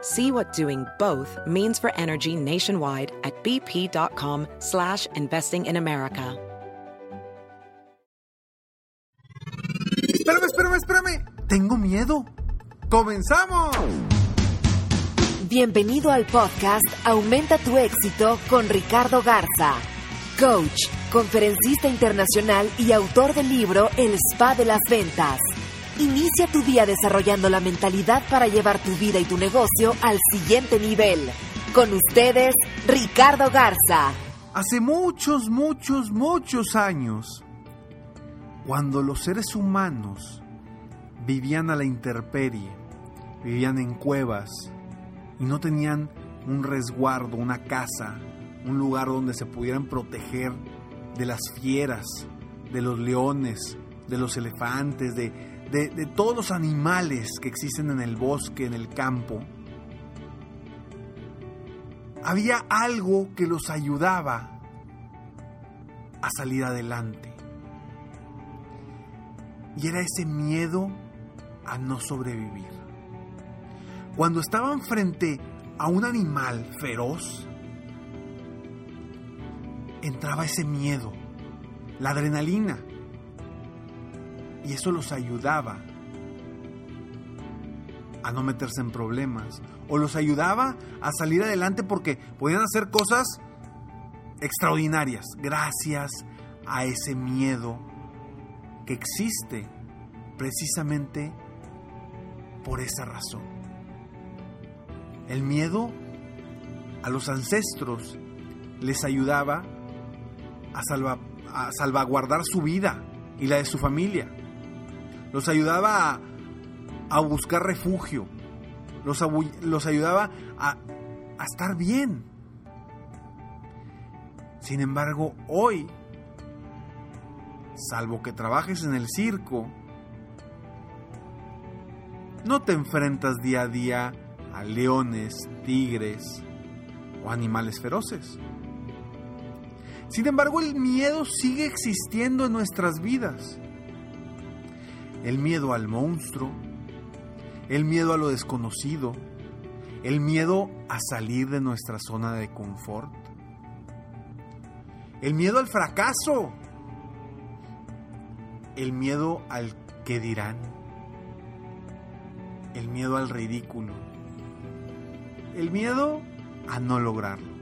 See what doing both means for energy nationwide at bp.com slash investing in America. Espérame, espérame, espérame. Tengo miedo. ¡Comenzamos! Bienvenido al podcast Aumenta tu éxito con Ricardo Garza, coach, conferencista internacional y autor del libro El Spa de las Ventas. Inicia tu día desarrollando la mentalidad para llevar tu vida y tu negocio al siguiente nivel. Con ustedes, Ricardo Garza. Hace muchos, muchos, muchos años, cuando los seres humanos vivían a la intemperie, vivían en cuevas y no tenían un resguardo, una casa, un lugar donde se pudieran proteger de las fieras, de los leones, de los elefantes, de, de, todos los animales que existen en el bosque, en el campo, había algo que los ayudaba a salir adelante. Y era ese miedo a no sobrevivir. Cuando estaban frente a un animal feroz, entraba ese miedo, la adrenalina. Y eso los ayudaba a no meterse en problemas. O los ayudaba a salir adelante porque podían hacer cosas extraordinarias gracias a ese miedo que existe precisamente por esa razón. El miedo a los ancestros les ayudaba a, salva, a salvaguardar su vida y la de su familia. Los ayudaba a, buscar refugio. Los, ayudaba a estar bien. Sin embargo, hoy, salvo que trabajes en el circo, no te enfrentas día a día a leones, tigres o animales feroces. Sin embargo, el miedo sigue existiendo en nuestras vidas. El miedo al monstruo, el miedo a lo desconocido, el miedo a salir de nuestra zona de confort, el miedo al fracaso, el miedo al que dirán, el miedo al ridículo, el miedo a no lograrlo,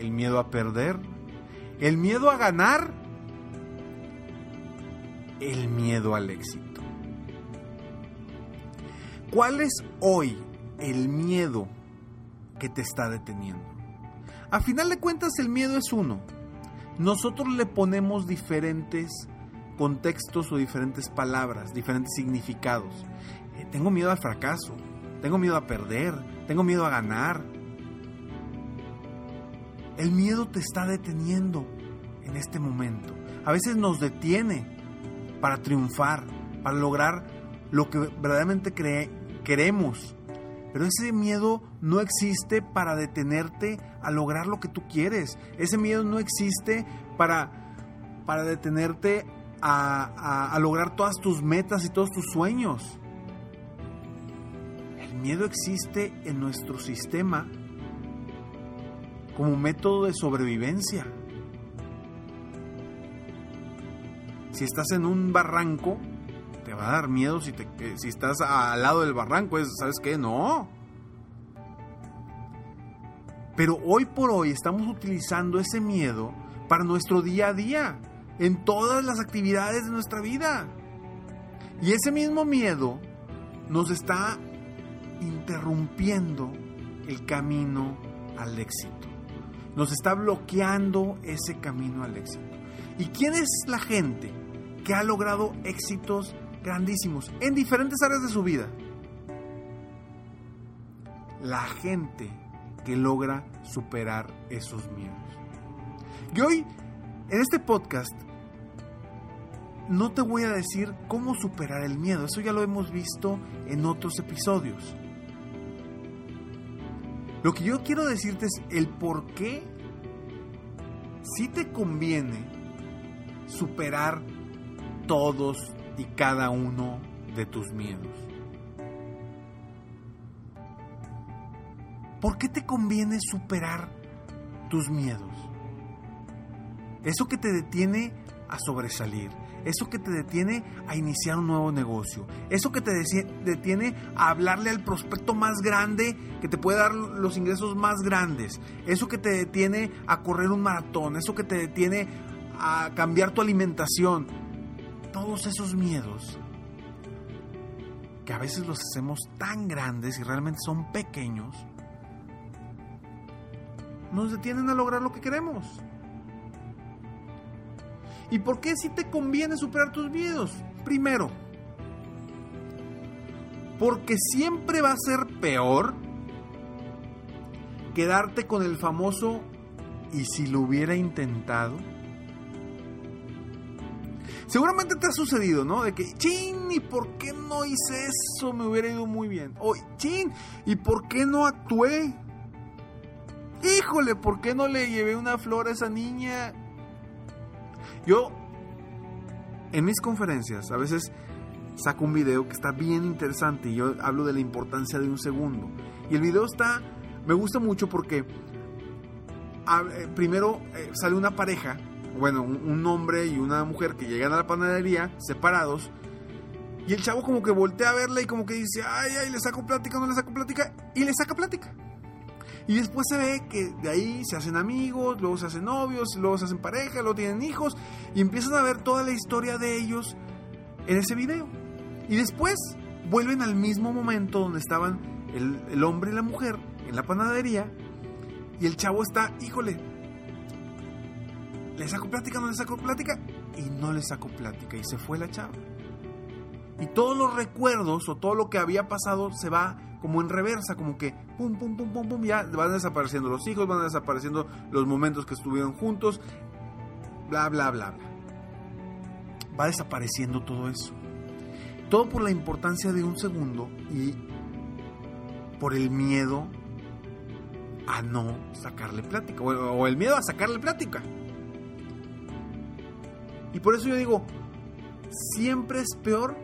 el miedo a perder, el miedo a ganar, el miedo al éxito. ¿Cuál es hoy el miedo que te está deteniendo? A final de cuentas el miedo es uno. Nosotros le ponemos diferentes contextos o diferentes palabras, diferentes significados. Eh, tengo miedo al fracaso, tengo miedo a perder, tengo miedo a ganar. El miedo te está deteniendo en este momento. A veces nos detiene para triunfar, para lograr lo que verdaderamente cree, queremos. Pero ese miedo no existe para detenerte a lograr lo que tú quieres. Ese miedo no existe para, para detenerte a, a, a lograr todas tus metas y todos tus sueños. El miedo existe en nuestro sistema como método de sobrevivencia. Si estás en un barranco, te va a dar miedo si, si estás al lado del barranco. ¿Sabes qué? No. Pero hoy por hoy estamos utilizando ese miedo para nuestro día a día, en todas las actividades de nuestra vida. Y ese mismo miedo nos está interrumpiendo el camino al éxito. Nos está bloqueando ese camino al éxito. ¿Y quién es la gente que ha logrado éxitos grandísimos en diferentes áreas de su vida? La gente que logra superar esos miedos. Y hoy, en este podcast, no te voy a decir cómo superar el miedo, eso ya lo hemos visto en otros episodios. Lo que yo quiero decirte es el por qué si te conviene superar todos y cada uno de tus miedos. ¿Por qué te conviene superar tus miedos? Eso que te detiene a sobresalir, eso que te detiene a iniciar un nuevo negocio, eso que te detiene a hablarle al prospecto más grande que te puede dar los ingresos más grandes, eso que te detiene a correr un maratón, eso que te detiene a cambiar tu alimentación, todos esos miedos que a veces los hacemos tan grandes y realmente son pequeños, nos detienen a lograr lo que queremos. ¿Y por qué si te conviene superar tus miedos? Primero, porque siempre va a ser peor quedarte con el famoso y si lo hubiera intentado. Seguramente te ha sucedido, ¿no? De que, chin, ¿y por qué no hice eso? Me hubiera ido muy bien. O, chin, ¿y por qué no actué? Híjole, ¿por qué no le llevé una flor a esa niña? Yo, en mis conferencias, a veces saco un video que está bien interesante y yo hablo de la importancia de un segundo. Y el video está, me gusta mucho porque eh, primero eh, sale una pareja, bueno, un, hombre y una mujer que llegan a la panadería separados. Y el chavo como que voltea a verla y como que dice, ay, ay, le saco plática, no le saco plática. Y le saca plática. Y después se ve que de ahí se hacen amigos, luego se hacen novios, luego se hacen pareja, luego tienen hijos y empiezan a ver toda la historia de ellos en ese video. Y después vuelven al mismo momento donde estaban el, hombre y la mujer en la panadería y el chavo está, híjole, le saco plática, no le saco plática y no le saco plática y se fue la chava. Y todos los recuerdos o todo lo que había pasado se va como en reversa, como que pum, pum, pum, pum, pum, ya van desapareciendo los hijos, van desapareciendo los momentos que estuvieron juntos, bla, bla, bla, bla. Va desapareciendo todo eso. Todo por la importancia de un segundo y por el miedo a no sacarle plática, o el miedo a sacarle plática. Y por eso yo digo, siempre es peor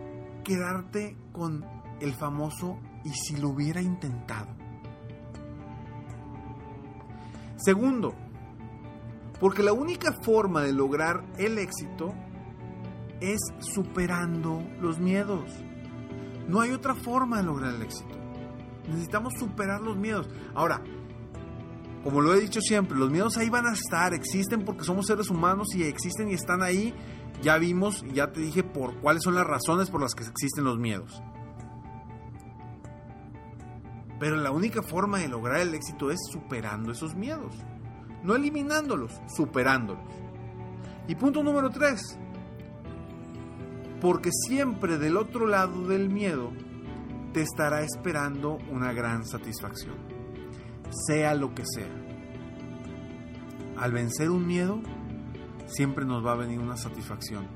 quedarte con el famoso y si lo hubiera intentado. Segundo, porque la única forma de lograr el éxito es superando los miedos. No hay otra forma de lograr el éxito. Necesitamos superar los miedos. Ahora, como lo he dicho siempre, los miedos ahí van a estar, existen porque somos seres humanos y existen y están ahí. Ya vimos, ya te dije por cuáles son las razones por las que existen los miedos. Pero la única forma de lograr el éxito es superando esos miedos. No eliminándolos, superándolos. Y punto número tres. Porque siempre del otro lado del miedo te estará esperando una gran satisfacción. Sea lo que sea. Al vencer un miedo, siempre nos va a venir una satisfacción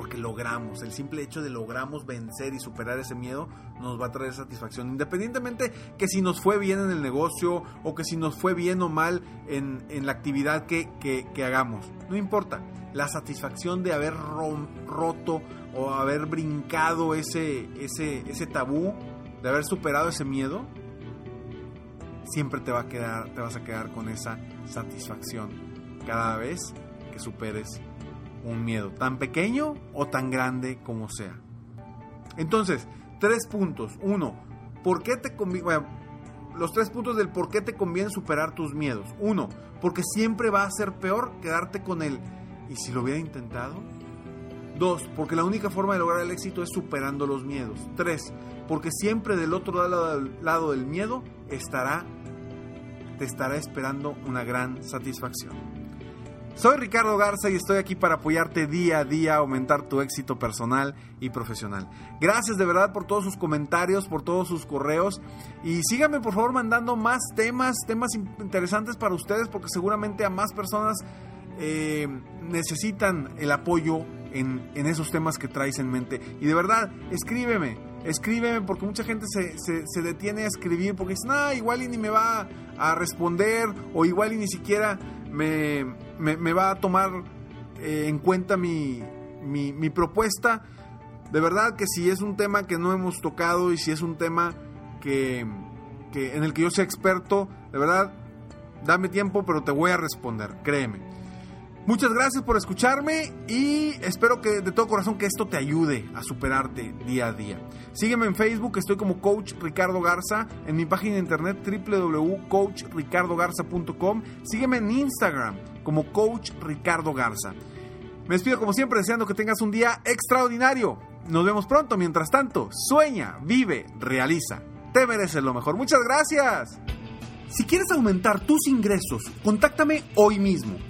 porque logramos, el simple hecho de logramos vencer y superar ese miedo nos va a traer satisfacción, independientemente que si nos fue bien en el negocio o que si nos fue bien o mal en, la actividad que, hagamos, no importa, la satisfacción de haber roto o haber brincado ese, ese, ese tabú, de haber superado ese miedo, siempre te, va a quedar, te vas a quedar con esa satisfacción cada vez que superes un miedo, tan pequeño o tan grande como sea. Entonces, tres puntos. Uno, ¿por qué te conviene? los tres puntos del por qué te conviene superar tus miedos. Uno, porque siempre va a ser peor quedarte con el ¿y si lo hubiera intentado? Dos, porque la única forma de lograr el éxito es superando los miedos. Tres, porque siempre del otro lado del miedo estará, te estará esperando una gran satisfacción. Soy Ricardo Garza y estoy aquí para apoyarte día a día aumentar tu éxito personal y profesional. Gracias de verdad por todos sus comentarios, por todos sus correos y síganme por favor mandando más temas, temas interesantes para ustedes porque seguramente a más personas eh, necesitan el apoyo en, esos temas que traes en mente. Y de verdad, escríbeme, escríbeme porque mucha gente se, se, detiene a escribir porque dicen, ah, igual y ni me va a responder o igual y ni siquiera me, me, va a tomar eh, en cuenta mi, mi, propuesta. De verdad que si es un tema que no hemos tocado y si es un tema que, que en el que yo sea experto, de verdad, dame tiempo, pero te voy a responder, créeme. Muchas gracias por escucharme y espero que de todo corazón que esto te ayude a superarte día a día. Sígueme en Facebook, estoy como Coach Ricardo Garza, en mi página de internet www.coachricardogarza.com. Sígueme en Instagram como Coach Ricardo Garza. Me despido como siempre deseando que tengas un día extraordinario. Nos vemos pronto, mientras tanto, sueña, vive, realiza. Te mereces lo mejor. Muchas gracias. Si quieres aumentar tus ingresos, contáctame hoy mismo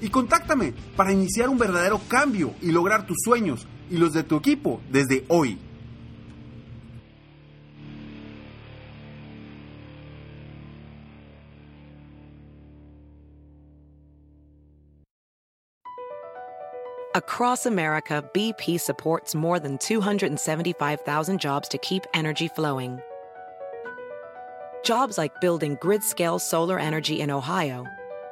y contáctame para iniciar un verdadero cambio y lograr tus sueños y los de tu equipo desde hoy. Across America, BP supports more than 275,000 jobs to keep energy flowing. Jobs like building grid-scale solar energy in Ohio